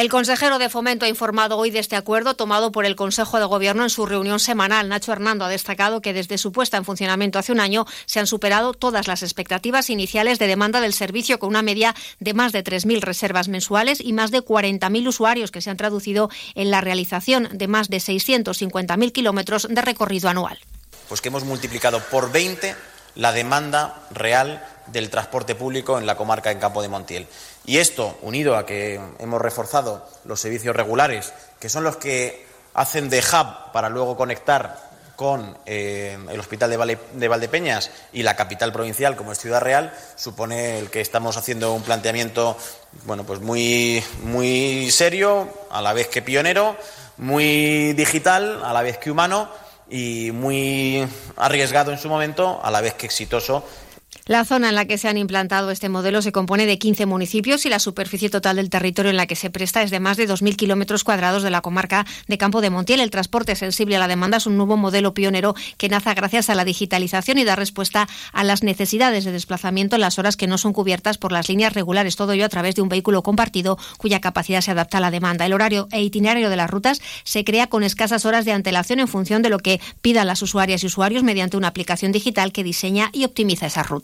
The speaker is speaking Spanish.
El consejero de Fomento ha informado hoy de este acuerdo tomado por el Consejo de Gobierno en su reunión semanal. Nacho Hernando ha destacado que desde su puesta en funcionamiento hace un año se han superado todas las expectativas iniciales de demanda del servicio con una media de más de 3.000 reservas mensuales y más de 40.000 usuarios que se han traducido en la realización de más de 650.000 kilómetros de recorrido anual. Pues que hemos multiplicado por 20 la demanda real del transporte público en la comarca en Campo de Montiel. Y esto, unido a que hemos reforzado los servicios regulares, que son los que hacen de hub para luego conectar con eh, el Hospital de, Valdepeñas y la capital provincial, como es Ciudad Real, supone el que estamos haciendo un planteamiento bueno, pues muy, muy serio, a la vez que pionero, muy digital, a la vez que humano y muy arriesgado en su momento, a la vez que exitoso la zona en la que se han implantado este modelo se compone de 15 municipios y la superficie total del territorio en la que se presta es de más de 2.000 kilómetros cuadrados de la comarca de Campo de Montiel. El transporte sensible a la demanda es un nuevo modelo pionero que nace gracias a la digitalización y da respuesta a las necesidades de desplazamiento en las horas que no son cubiertas por las líneas regulares. Todo ello a través de un vehículo compartido cuya capacidad se adapta a la demanda. El horario e itinerario de las rutas se crea con escasas horas de antelación en función de lo que pidan las usuarias y usuarios mediante una aplicación digital que diseña y optimiza esas rutas.